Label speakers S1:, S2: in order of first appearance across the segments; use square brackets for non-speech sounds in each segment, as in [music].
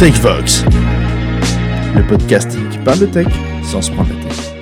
S1: TechVox, le podcast qui parle de tech sans se prendre la tête.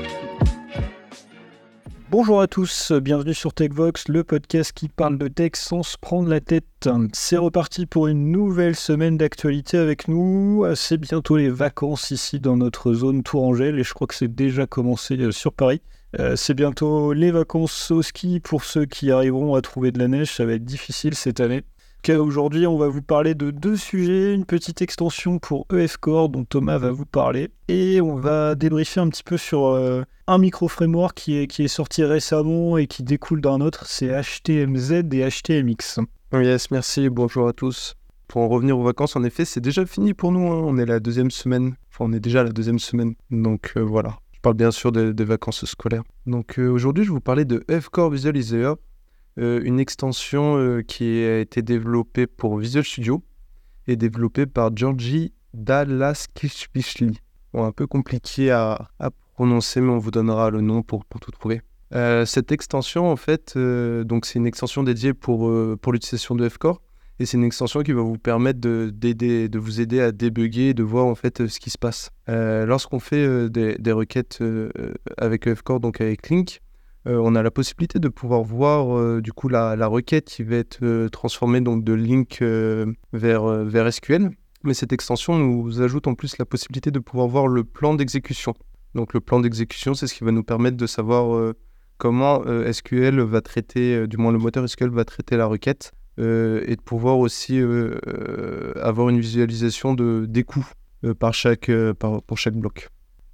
S2: Bonjour à tous, bienvenue sur TechVox, le podcast qui parle de tech sans se prendre la tête. C'est reparti pour une nouvelle semaine d'actualité avec nous. C'est bientôt les vacances ici dans notre zone Tourangelle et je crois que c'est déjà commencé euh, sur Paris. Euh, c'est bientôt les vacances au ski pour ceux qui arriveront à trouver de la neige, ça va être difficile cette année. Aujourd'hui, on va vous parler de deux sujets, une petite extension pour EF Core dont Thomas va vous parler, et on va débriefer un petit peu sur euh, un micro-framework qui est, qui est sorti récemment et qui découle d'un autre, c'est HTMZ et HTMX.
S3: Yes, merci, bonjour à tous. Pour en revenir aux vacances, en effet, c'est déjà fini pour nous, hein. on est la deuxième semaine, enfin on est déjà la deuxième semaine, donc euh, voilà. Je parle bien sûr des, vacances scolaires. Donc euh, aujourd'hui, je vais vous parler de F-Core Visualizer, une extension euh, qui a été développée pour Visual Studio et développée par Georgi Dalaskishvili. Bon, un peu compliqué à, prononcer, mais on vous donnera le nom pour, tout trouver. Euh, cette extension, en fait, donc c'est une extension dédiée pour, l'utilisation de Fcore. Et c'est une extension qui va vous permettre de, vous aider à débugger, de voir en fait ce qui se passe. Lorsqu'on fait des, des, requêtes avec Fcore, donc avec Link, euh, on a la possibilité de pouvoir voir euh, du coup la, requête qui va être euh, transformée donc de link vers, SQL. Mais cette extension nous ajoute en plus la possibilité de pouvoir voir le plan d'exécution. Donc le plan d'exécution, c'est ce qui va nous permettre de savoir comment SQL va traiter, du moins le moteur SQL va traiter la requête et de pouvoir aussi avoir une visualisation de, des coûts par pour chaque bloc.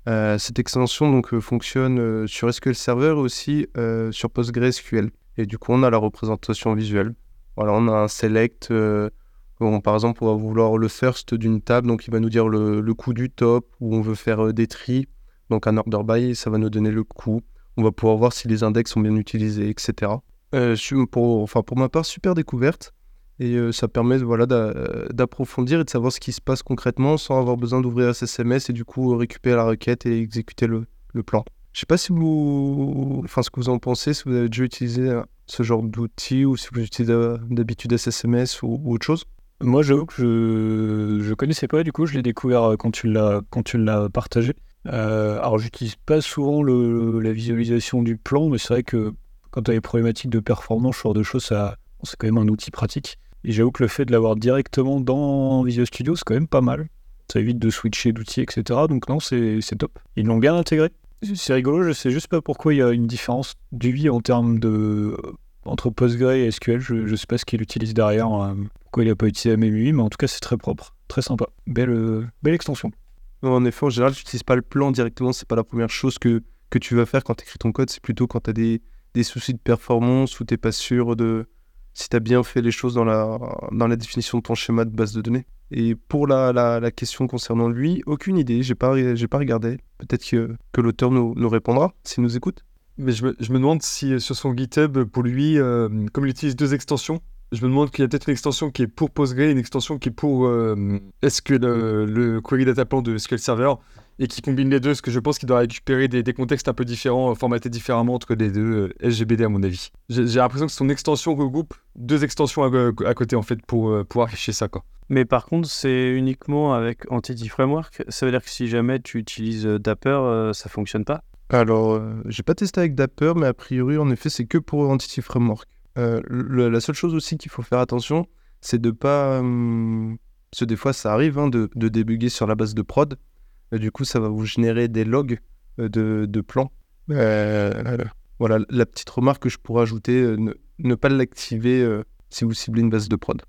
S3: Euh, cette extension donc, euh, fonctionne euh, sur SQL Server et aussi sur PostgreSQL. Et du coup, on a la représentation visuelle. Voilà, on a un select. par exemple, on va vouloir le first d'une table, donc il va nous dire le, le coût du top, ou on veut faire des tris. Donc un order by, ça va nous donner le coût. On va pouvoir voir si les index sont bien utilisés, etc. enfin, pour ma part, super découverte. Et euh, ça permet voilà, d'approfondir et de savoir ce qui se passe concrètement sans avoir besoin d'ouvrir SSMS et du coup récupérer la requête et exécuter le, le plan. Je sais pas si vous, enfin ce que vous en pensez, si vous avez déjà utilisé euh, ce genre d'outil ou si vous utilisez euh, d'habitude SSMS ou, autre chose.
S2: Moi, j'avoue que je ne connaissais pas, du coup, je l'ai découvert quand tu l'as partagé. Euh, alors, j'utilise pas souvent la visualisation du plan, mais c'est vrai que quand tu as des problématiques de performance, ce genre de choses, c'est quand même un outil pratique. Et j'avoue que le fait de l'avoir directement dans Visual Studio, c'est quand même pas mal. Ça évite de switcher d'outils, etc. Donc non, c'est top. Ils l'ont bien intégré. C'est rigolo, je sais juste pas pourquoi il y a une différence d'UI en termes de entre Postgre et SQL. Je, ne sais pas ce qu'il utilise derrière, hein. pourquoi il n'a pas utilisé la même UI, mais en tout cas c'est très propre, très sympa. Belle, euh, belle extension.
S3: En effet, en général, tu n'utilises pas le plan directement, c'est pas la première chose que, que tu vas faire quand tu écris ton code, c'est plutôt quand tu as des, des soucis de performance ou tu n'es pas sûr de, si tu as bien fait les choses dans la, définition de ton schéma de base de données. Et pour la, la, question concernant lui, aucune idée, j'ai pas, pas regardé. Peut-être que, l'auteur nous, répondra s'il nous écoute.
S4: Mais je me, demande si euh, sur son GitHub, pour lui, euh, comme il utilise deux extensions, je me demande qu'il y a peut-être une extension qui est pour Postgre et une extension qui est pour euh, SQL, le Query Data Plan de SQL Server et qui combine les deux, parce que je pense qu'il doit récupérer des, contextes un peu différents, euh, formatés différemment entre les deux euh, SGBD à mon avis. J'ai l'impression que son extension regroupe deux extensions à, côté en fait pour euh, pouvoir afficher ça quoi.
S5: Mais par contre, c'est uniquement avec Entity Framework. Ça veut dire que si jamais tu utilises Dapper, ça fonctionne pas?
S3: Alors, j'ai pas testé avec Dapper, mais a priori, en effet, c'est que pour Entity Framework. la seule chose aussi qu'il faut faire attention, c'est de pas. Hum, parce que des fois, ça arrive hein, de, de débugger sur la base de prod du coup, ça va vous générer des logs euh, de, plans. Euh, voilà, la petite remarque que je pourrais ajouter, euh, ne, pas l'activer si vous ciblez une base de prod.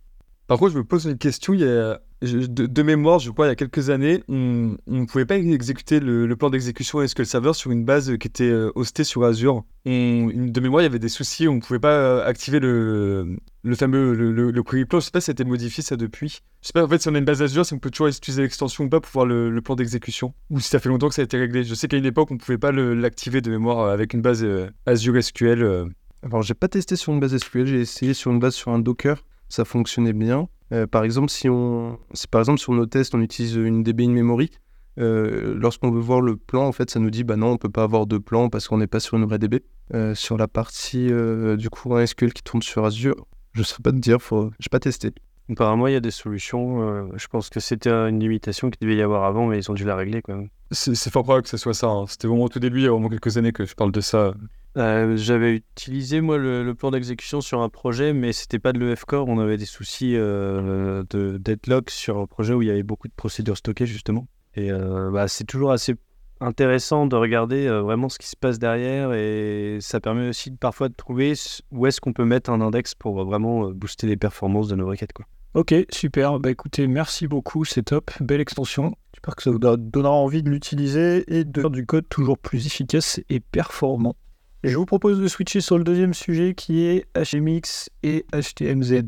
S4: Par contre, je me pose une question. Il y a, de, mémoire, je crois, il y a quelques années, on ne pouvait pas exécuter le, plan d'exécution SQL Server sur une base qui était hostée sur Azure. de mémoire, il y avait des soucis. On ne pouvait pas activer le, fameux le, query plan. Je ne sais pas si ça a été modifié ça depuis. Je ne sais pas en fait si on a une base Azure, si on peut toujours utiliser l'extension ou pas pour voir le, plan d'exécution. Ou si ça fait longtemps que ça a été réglé. Je sais qu'à une époque, on ne pouvait pas l'activer de mémoire avec une base Azure SQL.
S3: Alors, j'ai pas testé sur une base SQL, j'ai essayé sur une base sur un Docker ça fonctionnait bien. Euh, par exemple, si on, si par exemple sur nos tests on utilise une DB in memory, euh, lorsqu'on veut voir le plan, en fait, ça nous dit bah non, on peut pas avoir de plan parce qu'on n'est pas sur une vraie DB. Euh, sur la partie du coup un SQL qui tourne sur Azure, je ne saurais pas te dire, faut... j'ai pas testé.
S5: Apparemment, il y a des solutions. euh, je pense que c'était une limitation qu'il devait y avoir avant, mais ils ont dû la régler quand même.
S4: C'est c'est fort probable que ce soit ça. hein. C'était vraiment au tout début, il y a vraiment quelques années que je parle de ça.
S5: Euh, J'avais utilisé moi le, plan d'exécution sur un projet, mais c'était pas de l'EF-Core. On avait des soucis euh, de deadlock sur un projet où il y avait beaucoup de procédures stockées justement. Et euh, bah, c'est toujours assez intéressant de regarder vraiment ce qui se passe derrière et ça permet aussi parfois de trouver où est-ce qu'on peut mettre un index pour vraiment booster les performances de nos requêtes. Quoi.
S2: Ok, super. Bah écoutez, merci beaucoup, c'est top. Belle extension. J'espère que ça vous don- donnera envie de l'utiliser et de faire du code toujours plus efficace et performant. Je vous propose de switcher sur le deuxième sujet qui est HMX et HTMZ.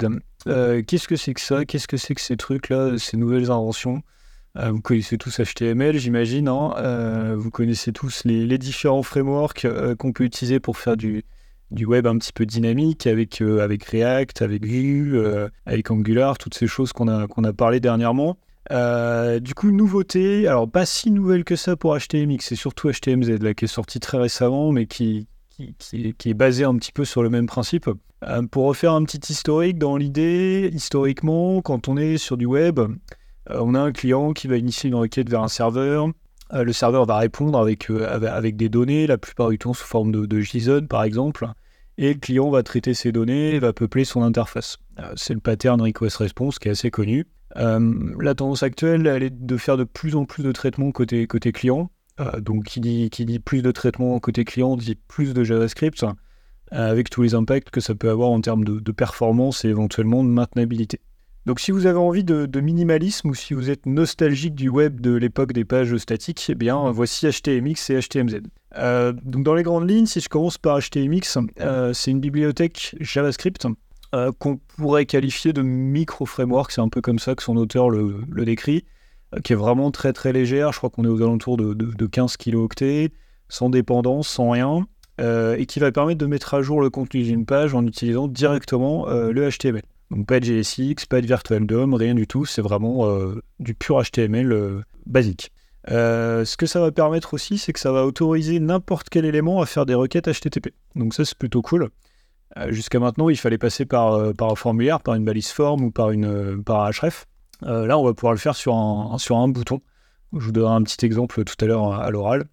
S2: Euh, Qu'est-ce que c'est que ça? Qu'est-ce que c'est que ces trucs-là, ces nouvelles inventions? Euh, Vous connaissez tous HTML, j'imagine. hein Euh, vous connaissez tous les, différents frameworks qu'on peut utiliser pour faire du, web un petit peu dynamique avec, avec React, avec Vue, avec Angular, toutes ces choses qu'on a, a parlé dernièrement. Du coup, nouveauté, alors pas si nouvelle que ça pour HTMX, c'est surtout HTMZ là, qui est sorti très récemment, mais qui, qui, est, basé un petit peu sur le même principe. Euh, pour refaire un petit historique, dans l'idée, historiquement, quand on est sur du web, euh, on a un client qui va initier une requête vers un serveur. Euh, le serveur va répondre avec, avec, des données, la plupart du temps sous forme de, JSON par exemple et le client va traiter ces données et va peupler son interface. C'est le pattern request response qui est assez connu. La tendance actuelle, elle est de faire de plus en plus de traitements côté, côté client. Euh, donc, qui dit, plus de traitements côté client dit plus de JavaScript, euh, avec tous les impacts que ça peut avoir en termes de, performance et éventuellement de maintenabilité. Donc, si vous avez envie de, minimalisme ou si vous êtes nostalgique du web de l'époque des pages statiques, eh bien, voici HTMX et HTMZ. Euh, donc dans les grandes lignes, si je commence par HTMX, c'est une bibliothèque JavaScript qu'on pourrait qualifier de micro-framework, c'est un peu comme ça que son auteur le, décrit, qui est vraiment très très légère, je crois qu'on est aux alentours de, de- de 15 kilooctets, sans dépendance, sans rien, euh, et qui va permettre de mettre à jour le contenu d'une page en utilisant directement euh, le HTML. Donc pas de JSX, pas de Virtual DOM, rien du tout, c'est vraiment euh, du pur HTML euh, basique. Euh, ce que ça va permettre aussi, c'est que ça va autoriser n'importe quel élément à faire des requêtes HTTP. Donc ça, c'est plutôt cool. Euh, Jusqu'à maintenant, il fallait passer par, euh, par un formulaire, par une balise form ou par, une, euh, par un href. Euh, là, on va pouvoir le faire sur un, bouton. Je vous donnerai un petit exemple tout à l'heure à l'oral.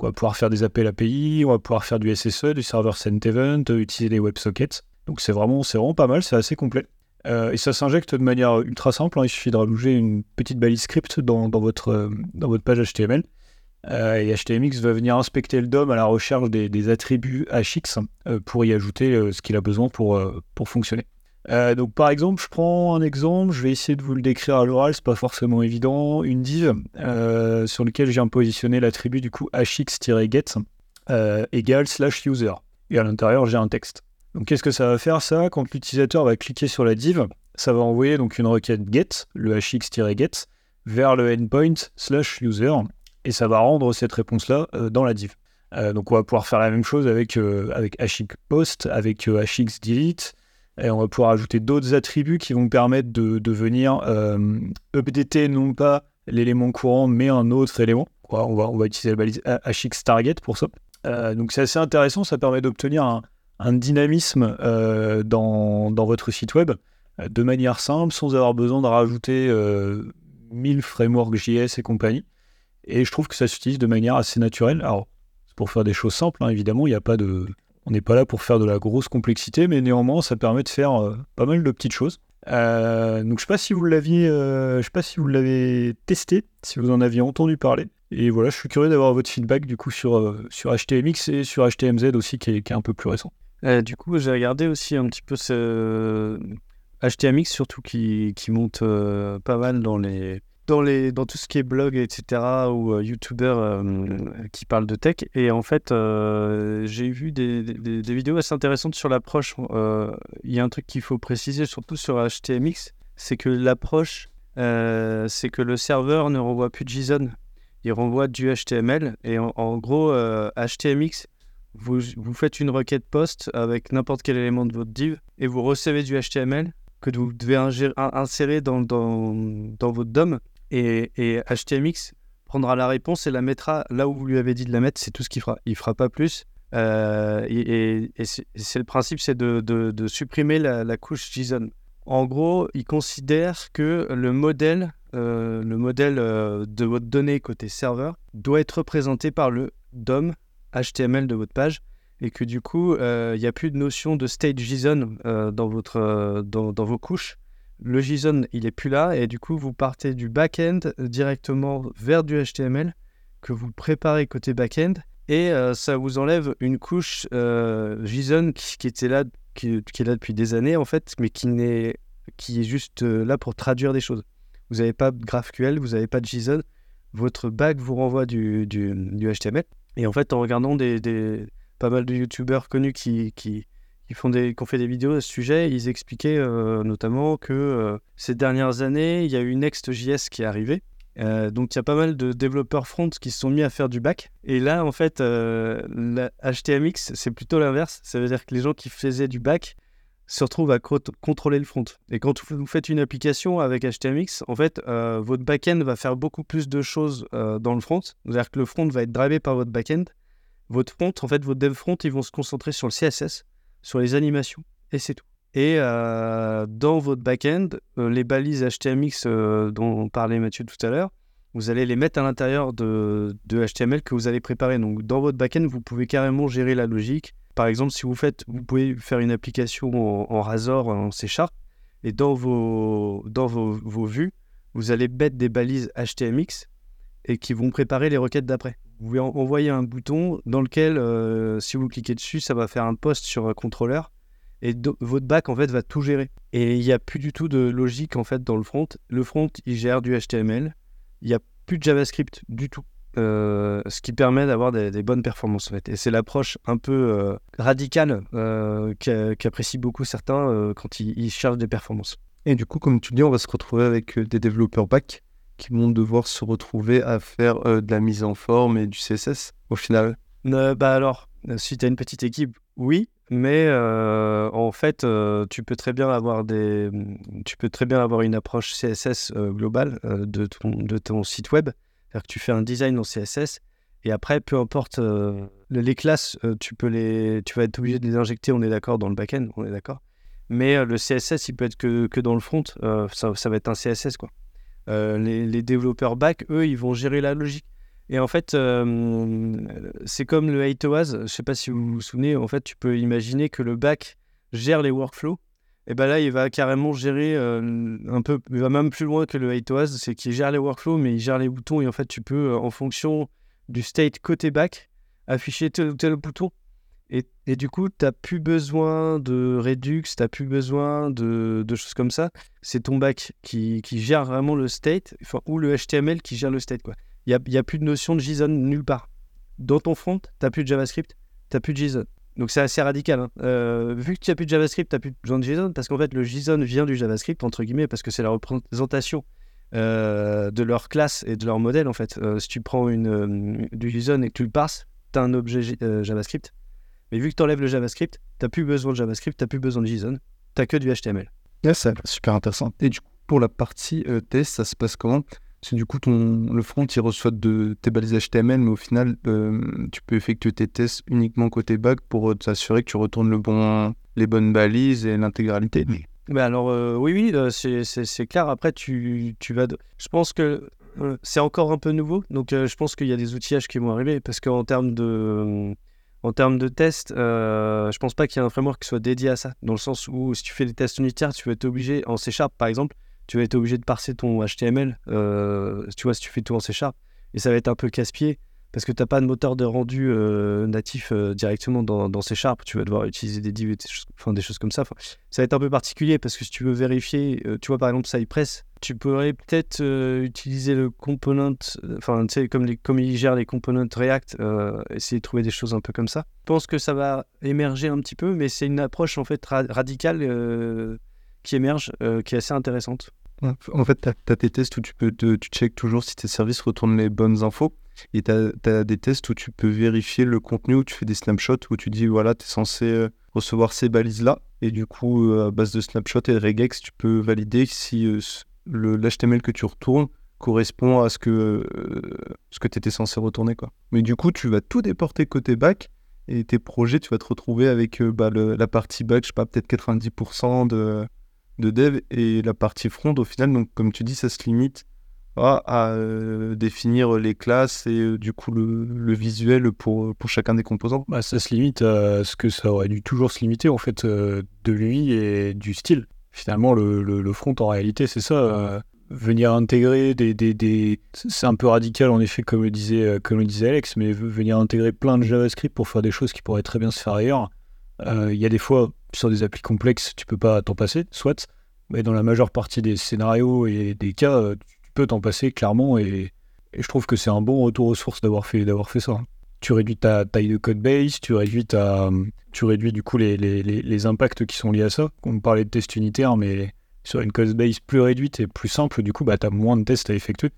S2: On va pouvoir faire des appels API, on va pouvoir faire du SSE, du server sent event, euh, utiliser des WebSockets. Donc c'est vraiment, pas mal, c'est assez complet. Euh, et ça s'injecte de manière ultra simple. hein. Il suffit de rajouter une petite balise script dans, votre, euh, page HTML. Euh, et HTMX va venir inspecter le DOM à la recherche des, attributs HX euh, pour y ajouter euh, ce qu'il a besoin euh, pour fonctionner. Euh, donc par exemple, je prends un exemple, je vais essayer de vous le décrire à l'oral, c'est pas forcément évident. Une div euh, sur laquelle je viens positionner l'attribut du coup hx-get euh, égale slash user. Et à l'intérieur, j'ai un texte. Donc qu'est-ce que ça va faire ça? Quand l'utilisateur va cliquer sur la div, ça va envoyer donc une requête get, le hx-get, vers le endpoint slash user, et ça va rendre cette réponse-là dans la div. Donc on va pouvoir faire la même chose avec, avec hxpost, avec euh, hxdelete, et on va pouvoir ajouter d'autres attributs qui vont permettre de, venir euh, updater non pas l'élément courant, mais un autre élément. Quoi, on, va, on va utiliser la balise hxtarget pour ça. Euh, donc c'est assez intéressant, ça permet d'obtenir un, un dynamisme euh, dans, dans votre site web de manière simple, sans avoir besoin de rajouter euh, 1000 frameworks JS et compagnie. Et je trouve que ça s'utilise de manière assez naturelle. Alors, c'est pour faire des choses simples, hein, évidemment, il n'y a pas de... On n'est pas là pour faire de la grosse complexité, mais néanmoins, ça permet de faire euh, pas mal de petites choses. Euh, donc, je sais pas si vous l'aviez, euh, sais pas si vous l'avez testé, si vous en aviez entendu parler. Et voilà, je suis curieux d'avoir votre feedback du coup sur, sur HTMX et sur HTMZ aussi, qui est, qui est un peu plus récent.
S5: Du coup, j'ai regardé aussi un petit peu ce HTMX, surtout qui, qui monte pas mal dans les, dans tout ce qui est blog, etc. ou euh, youtubeur euh, qui parlent de tech. Et en fait, euh, j'ai vu des, vidéos assez intéressantes sur l'approche. Euh, Il y a un truc qu'il faut préciser, surtout sur HTMX, c'est que l'approche, c'est que le serveur ne renvoie plus de JSON, il renvoie du HTML. Et en, gros, HTMX vous, faites une requête post avec n'importe quel élément de votre div et vous recevez du HTML que vous devez insérer dans votre DOM. Et, et HTMX prendra la réponse et la mettra là où vous lui avez dit de la mettre. C'est tout ce qu'il fera. Il fera pas plus. Euh, et c'est le principe, c'est de, supprimer la, couche JSON. En gros, il considère que le modèle, euh, le modèle euh, de votre donnée côté serveur doit être représenté par le DOM HTML de votre page et que du coup, il n'y a plus de notion de state JSON dans, votre, dans, vos couches. Le JSON, il est plus là et du coup, vous partez du back-end directement vers du HTML que vous préparez côté back-end et ça vous enlève une couche JSON qui, était là qui, est là depuis des années en fait, mais qui, qui est juste euh, là pour traduire des choses. Vous n'avez pas de GraphQL, vous n'avez pas de JSON, votre back vous renvoie du, du, HTML. Et en fait, en regardant des, pas mal de YouTubeurs connus qui, qui, font des, qui ont fait des vidéos à ce sujet, ils expliquaient euh, notamment que euh, ces dernières années, il y a eu Next.js qui est arrivé, euh, donc il y a pas mal de développeurs front qui se sont mis à faire du back. Et là, en fait, la HTMX, c'est plutôt l'inverse. Ça veut dire que les gens qui faisaient du back se retrouvent à contrôler le front. Et quand vous faites une application avec HTMX, en fait, votre back-end va faire beaucoup plus de choses dans le front. C'est-à-dire que le front va être drivé par votre back-end. Votre front, en fait, votre dev front, ils vont se concentrer sur le CSS, sur les animations, et c'est tout. Et euh, dans votre backend, euh, les balises HTMX euh, dont parlait Mathieu tout à l'heure, vous allez les mettre à l'intérieur de, HTML que vous allez préparer. Donc dans votre backend, vous pouvez carrément gérer la logique. Par exemple, si vous faites, vous pouvez faire une application en, Razor, en C Sharp, et dans vos, dans vos, vos vues, vous allez mettre des balises HTMX et qui vont préparer les requêtes d'après. Vous pouvez envoyer un bouton dans lequel, si vous cliquez dessus, ça va faire un post sur un contrôleur et votre back en fait va tout gérer. Et il n'y a plus du tout de logique en fait dans le front. Le front il gère du HTML, il n'y a plus de JavaScript du tout. Euh, ce qui permet d'avoir des, bonnes performances en fait. Et c'est l'approche un peu euh, radicale euh, qu'apprécient beaucoup certains quand ils, ils, cherchent des performances.
S3: Et du coup, comme tu dis, on va se retrouver avec des développeurs back qui vont devoir se retrouver à faire de la mise en forme et du CSS au final.
S5: bah alors, si tu as une petite équipe, oui, mais euh, en fait, euh, tu peux très bien avoir des, tu peux très bien avoir une approche CSS euh, globale de, ton, site web. C'est-à-dire que tu fais un design en CSS et après, peu importe les classes, tu peux les, tu vas être obligé de les injecter. On est d'accord dans le backend, on est d'accord. Mais le CSS, il peut être que, que dans le front. Ça, va être un CSS quoi. Les, les, développeurs back, eux, ils vont gérer la logique. Et en fait, euh, c'est comme le HateOAS. Je ne sais pas si vous vous souvenez. En fait, tu peux imaginer que le back gère les workflows. Et ben là, il va carrément gérer euh, un peu. Il va même plus loin que le HateOAS. C'est qu'il gère les workflows, mais il gère les boutons. Et en fait, tu peux, euh, en fonction du state côté back, afficher tel ou tel bouton. Et, du coup, tu n'as plus besoin de Redux, tu n'as plus besoin de, choses comme ça. C'est ton back qui, gère vraiment le state, ou le HTML qui gère le state. Il n'y a, plus de notion de JSON nulle part. Dans ton front, tu n'as plus de JavaScript, tu n'as plus de JSON. Donc c'est assez radical. Hein. Euh, vu que tu n'as plus de JavaScript, tu n'as plus besoin de JSON, parce qu'en fait, le JSON vient du JavaScript, entre guillemets, parce que c'est la représentation euh, de leur classe et de leur modèle, en fait. Euh, si tu prends une, du JSON et que tu le passes, tu as un objet JavaScript. Mais vu que tu enlèves le JavaScript, tu n'as plus besoin de JavaScript, tu n'as plus besoin de JSON, tu n'as que du HTML.
S3: c'est super intéressant. Et du coup, pour la partie test, ça se passe comment? C'est du coup, ton, le front, il reçoit de tes balises HTML, mais au final, euh, tu peux effectuer tes tests uniquement côté back pour euh, t'assurer que tu retournes le bon, les bonnes balises et l'intégralité.
S5: Ben alors, euh, oui, oui, c'est clair. Après, tu, tu vas. Je pense que c'est encore un peu nouveau, donc je pense qu'il y a des outillages qui vont arriver parce qu'en termes de. En termes de tests, euh, je pense pas qu'il y ait un framework qui soit dédié à ça, dans le sens où si tu fais des tests unitaires, tu vas être obligé, en C par exemple, tu vas être obligé de parser ton HTML, euh, tu vois, si tu fais tout en C et ça va être un peu casse-pied parce que tu n'as pas de moteur de rendu euh, natif euh, directement dans, dans C Sharp, tu vas devoir utiliser des divs, enfin, des choses comme ça. ça va être un peu particulier parce que si tu veux vérifier, tu vois par exemple Cypress, tu pourrais peut-être utiliser le component, enfin tu sais, comme, les, comme il gère les components React, essayer de trouver des choses un peu comme ça. Je pense que ça va émerger un petit peu, mais c'est une approche en fait radicale qui émerge, qui est assez intéressante.
S3: En fait, tu as, tes tests où tu peux tu check toujours si tes services retournent les bonnes infos. Et tu as, des tests où tu peux vérifier le contenu, où tu fais des snapshots, où tu dis, voilà, tu es censé euh, recevoir ces balises-là. Et du coup, euh, à base de snapshots et de regex, tu peux valider si euh, l'HTML que tu retournes correspond à ce que, ce que tu étais censé retourner. Quoi. Mais du coup, tu vas tout déporter côté back et tes projets, tu vas te retrouver avec bah, la partie back, je sais pas, peut-être 90% de de dev et la partie front, au final, donc comme tu dis, ça se limite à, euh, définir les classes et euh, du coup le, visuel pour, pour chacun des composants.
S2: Bah, ça se limite à ce que ça aurait dû toujours se limiter en fait euh, de lui et du style. Finalement, le, le, front en réalité, c'est ça. euh, venir intégrer des, des, des... C'est un peu radical en effet, comme le disait, euh, comme disait Alex, mais venir intégrer plein de JavaScript pour faire des choses qui pourraient très bien se faire ailleurs. Euh, Il y a des fois, sur des applis complexes, tu peux pas t'en passer, soit, mais dans la majeure partie des scénarios et des cas, euh, peux t'en passer clairement et, je trouve que c'est un bon retour aux sources d'avoir fait, d'avoir fait ça. Tu réduis ta taille de code base, tu réduis, ta, tu réduis du coup les, impacts qui sont liés à ça. On parlait de tests unitaires, mais sur une code base plus réduite et plus simple, du coup, bah, tu as moins de tests à effectuer.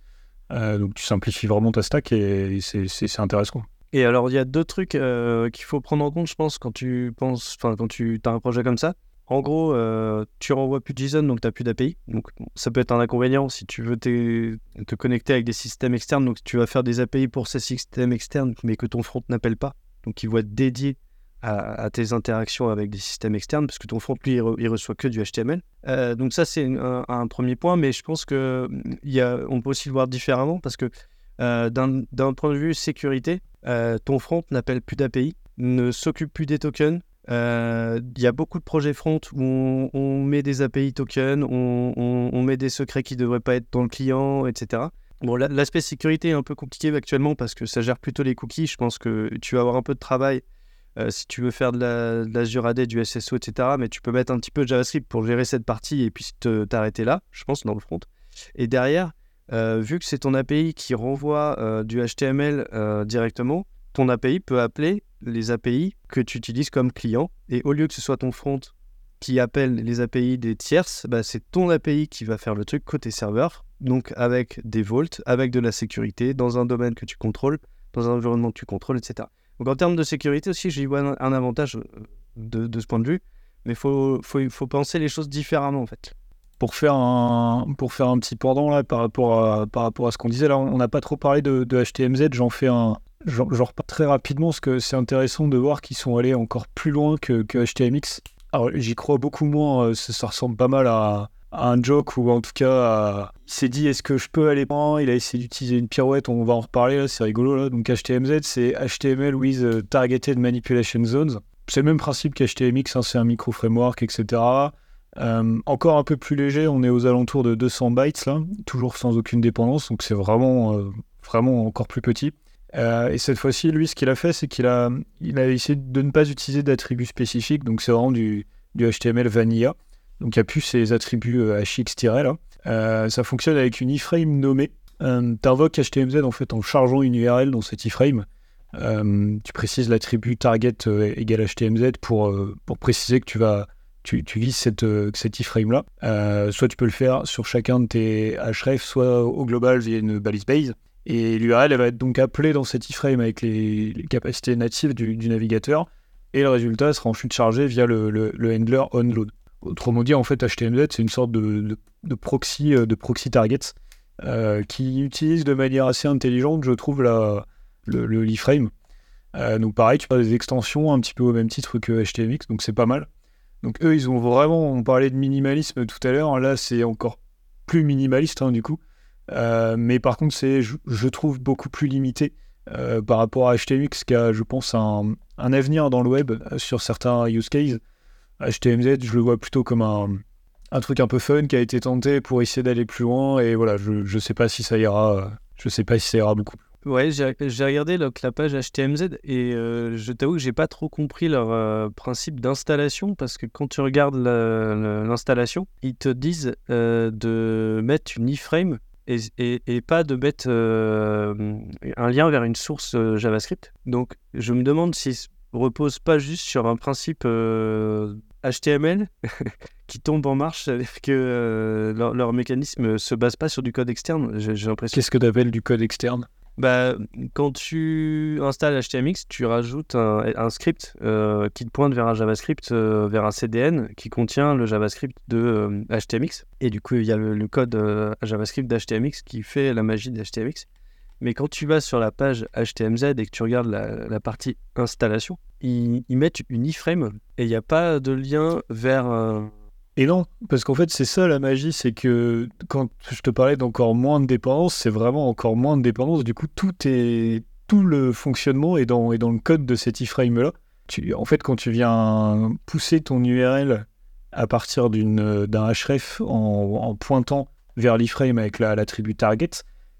S2: Euh, donc tu simplifies vraiment ta stack et, et c'est- intéressant.
S5: Et alors, il y a deux trucs euh, qu'il faut prendre en compte, je pense, quand tu penses, quand tu as un projet comme ça. En gros, euh, tu renvoies plus de JSON, donc tu n'as plus d'API. Donc, ça peut être un inconvénient si tu veux te, te connecter avec des systèmes externes. Donc, tu vas faire des API pour ces systèmes externes, mais que ton front n'appelle pas. Donc, ils vont être dédiés à, tes interactions avec des systèmes externes, parce que ton front, lui, il, re- reçoit que du HTML. Euh, donc, ça, c'est un, premier point, mais je pense que mm, peut aussi le voir différemment, parce que euh, d'un d'un point de vue sécurité, euh, ton front n'appelle plus d'API, ne s'occupe plus des tokens. Euh, Il y a beaucoup de projets front où on, met des API tokens, on, met des secrets qui ne devraient pas être dans le client, etc. Bon, la- l'aspect sécurité est un peu compliqué actuellement parce que ça gère plutôt les cookies. Je pense que tu vas avoir un peu de travail euh, si tu veux faire de la- l'Azure AD, du SSO, etc. Mais tu peux mettre un petit peu de JavaScript pour gérer cette partie et puis te- t'arrêter là, je pense, dans le front. Et derrière, euh, vu que c'est ton API qui renvoie euh, du HTML euh, directement, ton API peut appeler les API que tu utilises comme client. Et au lieu que ce soit ton front qui appelle les API des tierces, bah, c'est ton API qui va faire le truc côté serveur. Donc avec des vaults, avec de la sécurité, dans un domaine que tu contrôles, dans un environnement que tu contrôles, etc. Donc en termes de sécurité aussi, j'y vois un, avantage euh, de, de ce point de vue. Mais il faut, faut, faut penser les choses différemment en fait.
S2: Pour faire un, pour faire un petit pendant là, par, rapport à, par rapport à ce qu'on disait, là, on n'a pas trop parlé de, de HTMZ, j'en fais un. Reparle très rapidement parce que c'est intéressant de voir qu'ils sont allés encore plus loin que, que HTMX. J'y crois beaucoup moins, euh, ça, ressemble pas mal à, un joke ou en tout cas il s'est dit est-ce que je peux aller loin? Il a essayé d'utiliser une pirouette, on va en reparler c'est rigolo. Donc HTMZ c'est HTML with euh, Targeted Manipulation Zones. C'est le même principe qu'HTMX, hein, c'est un micro-framework, etc. Euh, encore un peu plus léger, on est aux alentours de 200 bytes là, toujours sans aucune dépendance, donc c'est vraiment, euh, vraiment encore plus petit. Euh, et cette fois-ci, lui, ce qu'il a fait, c'est qu'il a, il a essayé de ne pas utiliser d'attributs spécifiques, donc c'est vraiment du, du HTML vanilla. Donc il n'y a plus ces attributs HX- là. Ça fonctionne avec une iframe nommée. Tu invoques HTMZ en fait en chargeant une URL dans cette iframe. Tu précises l'attribut target égale HTMZ pour, pour préciser que tu vas tu, tu vises cette, euh, cette iframe là. Euh, soit tu peux le faire sur chacun de tes href, soit au global via une balise base. Et l'URL, va être donc appelée dans cette iframe avec les, capacités natives du, navigateur. Et le résultat sera ensuite chargé via le, le- le handler onload. Autrement dit, en fait, HTMZ, c'est une sorte de, proxy, de proxy targets euh, qui utilise de manière assez intelligente, je trouve, le, le iframe. Euh, donc pareil, tu as des extensions un petit peu au même titre que HTMX, donc c'est pas mal. Donc eux, ils ont vraiment, on parlait de minimalisme tout à l'heure, là c'est encore plus minimaliste hein, du coup. Euh, mais par contre, c'est, je, trouve, beaucoup plus limité euh, par rapport à HTMX qui a, je pense, un, avenir dans le web euh, sur certains use cases. HTMZ, je le vois plutôt comme un, truc un peu fun qui a été tenté pour essayer d'aller plus loin. Et voilà, je, je sais pas si ça ira, je sais pas si ça ira beaucoup.
S5: Ouais, j'ai regardé la page HTMZ et euh, je t'avoue que j'ai pas trop compris leur euh, principe d'installation parce que quand tu regardes la- la- l'installation, ils te disent euh, de mettre une iframe et, et, pas de mettre un lien vers une source JavaScript. Donc je me demande s'ils se reposent pas juste sur un principe HTML [laughs] qui tombe en marche que leur, leur mécanisme se base pas sur du code externe.
S2: Qu'est-ce que tu appelles du code externe?
S5: Bah, quand tu installes HTMX, tu rajoutes un, script euh, qui te pointe vers un JavaScript, euh, vers un CDN qui contient le JavaScript de euh, HTMX. Et du coup, il y a le, code euh, JavaScript d'HTMX qui fait la magie d'HTMX. Mais quand tu vas sur la page HTMZ et que tu regardes la, partie installation, ils, ils mettent une iframe et il n'y a pas de lien vers, euh,
S2: Et non, parce qu'en fait, c'est ça la magie, c'est que quand je te parlais d'encore moins de dépendance, c'est vraiment encore moins de dépendance. Du coup, tout est tout le fonctionnement est dans, est dans le code de cet iframe-là. En fait, quand tu viens pousser ton URL à partir d'un href en, pointant vers l'iframe avec l'attribut target,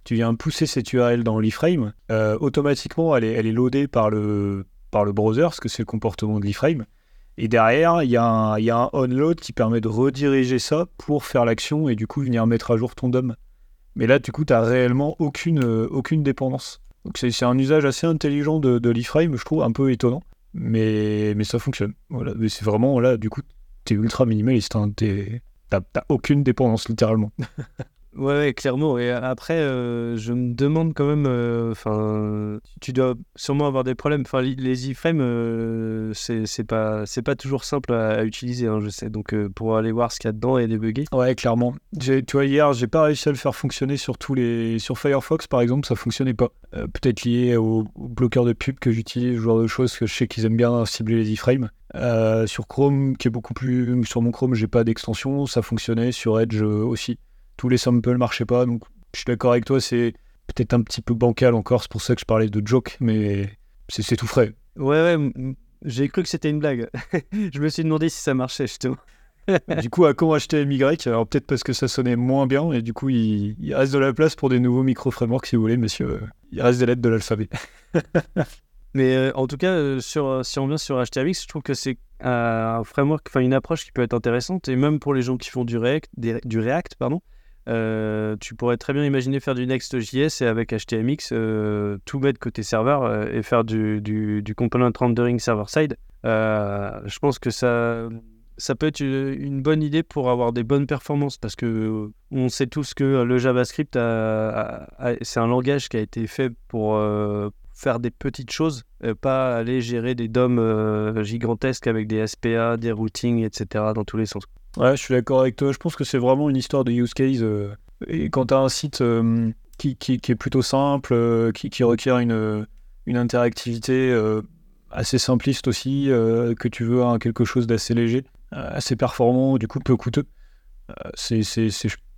S2: tu viens pousser cette URL dans l'iframe, euh, automatiquement elle est, elle est loadée par le, par le browser, parce que c'est le comportement de l'iframe. Et derrière, il y, a un, onload qui permet de rediriger ça pour faire l'action et du coup venir mettre à jour ton DOM. Mais là, du coup, tu n'as réellement aucune, aucune dépendance. Donc c'est un usage assez intelligent de, de l'iframe, je trouve, un peu étonnant. Mais, mais ça fonctionne. Voilà. Mais c'est vraiment, là, du coup, tu es ultra minimaliste. Hein. T'as aucune dépendance, littéralement. [laughs]
S5: Ouais, clairement. Et après, euh, je me demande quand même. Euh, enfin, tu dois sûrement avoir des problèmes. Enfin, les iframes, euh, c'est pas c'est pas toujours simple à, utiliser, hein, je sais. Donc, pour aller voir ce qu'il y a dedans et débugger.
S2: Ouais, clairement. Tu vois, hier, j'ai pas réussi à le faire fonctionner sur tous les sur Firefox, par exemple, ça fonctionnait pas. Peut-être lié au, bloqueur de pub que j'utilise, ce genre de choses que je sais qu'ils aiment bien cibler les iframes. sur Chrome, qui est beaucoup plus sur mon Chrome, j'ai pas d'extension, ça fonctionnait. Sur Edge aussi tous les samples marchaient pas. Donc je suis d'accord avec toi, c'est peut-être un petit peu bancal encore, c'est pour ça que je parlais de joke, mais c'est tout frais.
S5: Ouais, ouais, j'ai cru que c'était une blague. [laughs] je me suis demandé si ça marchait justement.
S2: du coup, à quand acheter MY Alors peut-être parce que ça sonnait moins bien, et du coup, il, reste de la place pour des nouveaux micro-frameworks si vous voulez, messieurs. Il reste des lettres de l'alphabet. [laughs]
S5: Mais euh, en tout cas, euh, sur, euh, si on vient sur HTMX, je trouve que c'est un framework, enfin une approche qui peut être intéressante, et même pour les gens qui font du React, du React pardon, euh, tu pourrais très bien imaginer faire du Next.js et avec HTMX, euh, tout mettre côté serveur euh, et faire du, component rendering server-side. je pense que ça, ça peut être une bonne idée pour avoir des bonnes performances parce que on sait tous que le JavaScript, c'est un langage qui a été fait pour faire des petites choses, pas aller gérer des DOM gigantesques avec des SPA, des routings, etc. dans tous les sens.
S2: Ouais, je suis d'accord avec toi. Je pense que c'est vraiment une histoire de use case. Euh, et quand tu as un site euh, qui, qui, est plutôt simple, euh, qui, qui, requiert une, une interactivité assez simpliste aussi, que tu veux quelque chose d'assez léger, assez performant, du coup peu coûteux, c'est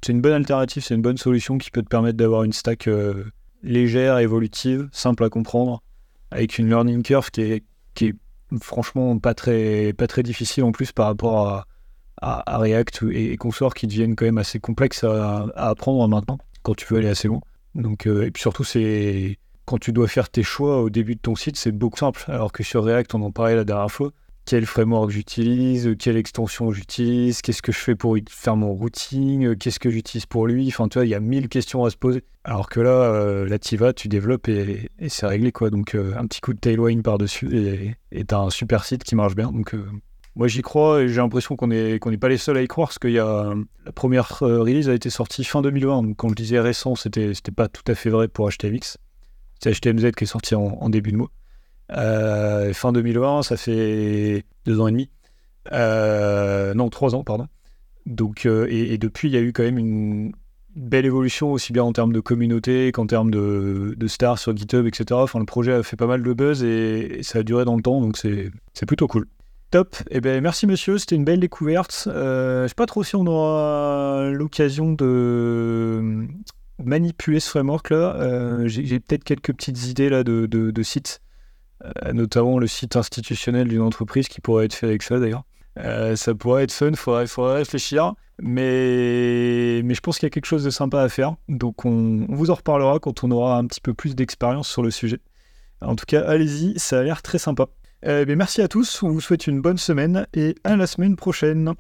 S2: une bonne alternative, c'est une bonne solution qui peut te permettre d'avoir une stack légère, évolutive, simple à comprendre, avec une learning curve qui est, qui est franchement pas très, pas très difficile en plus par rapport à à, React et, consorts qui deviennent quand même assez complexes à, apprendre maintenant quand tu veux aller assez loin. Donc, euh, et puis surtout, c'est quand tu dois faire tes choix au début de ton site, c'est beaucoup simple. Alors que sur React, on en parlait la dernière fois. Quel framework j'utilise, quelle extension j'utilise, qu'est-ce que je fais pour faire mon routing, qu'est-ce que j'utilise pour lui. Enfin, tu vois, il y a mille questions à se poser. Alors que là, euh, là, tu développes et, c'est réglé, quoi. Donc, euh, un petit coup de tailwind par-dessus et t'as un super site qui marche bien. Donc, moi, j'y crois et j'ai l'impression qu'on n'est pas les seuls à y croire parce que y a, la première euh, release a été sortie fin 2020. Donc, quand je disais récent, c'était pas tout à fait vrai pour HTMX. C'est HTMZ qui est sorti en, début de mois. Euh, fin 2020, ça fait deux ans et demi. Euh, non, trois ans, pardon. Donc, et, depuis, il y a eu quand même une belle évolution, aussi bien en termes de communauté qu'en termes de, stars sur GitHub, etc. Enfin, le projet a fait pas mal de buzz et ça a duré dans le temps, donc c'est plutôt cool. Top. Eh ben, merci monsieur, c'était une belle découverte. Euh, je ne sais pas trop si on aura l'occasion de manipuler ce framework-là. Euh, j'ai peut-être quelques petites idées là de, de, sites, euh, notamment le site institutionnel d'une entreprise qui pourrait être fait avec ça d'ailleurs. ça pourrait être fun, il faudrait, réfléchir. Mais, mais je pense qu'il y a quelque chose de sympa à faire. Donc on, on vous en reparlera quand on aura un petit peu plus d'expérience sur le sujet. En tout cas, allez-y, ça a l'air très sympa. Eh merci à tous, on vous souhaite une bonne semaine et à la semaine prochaine.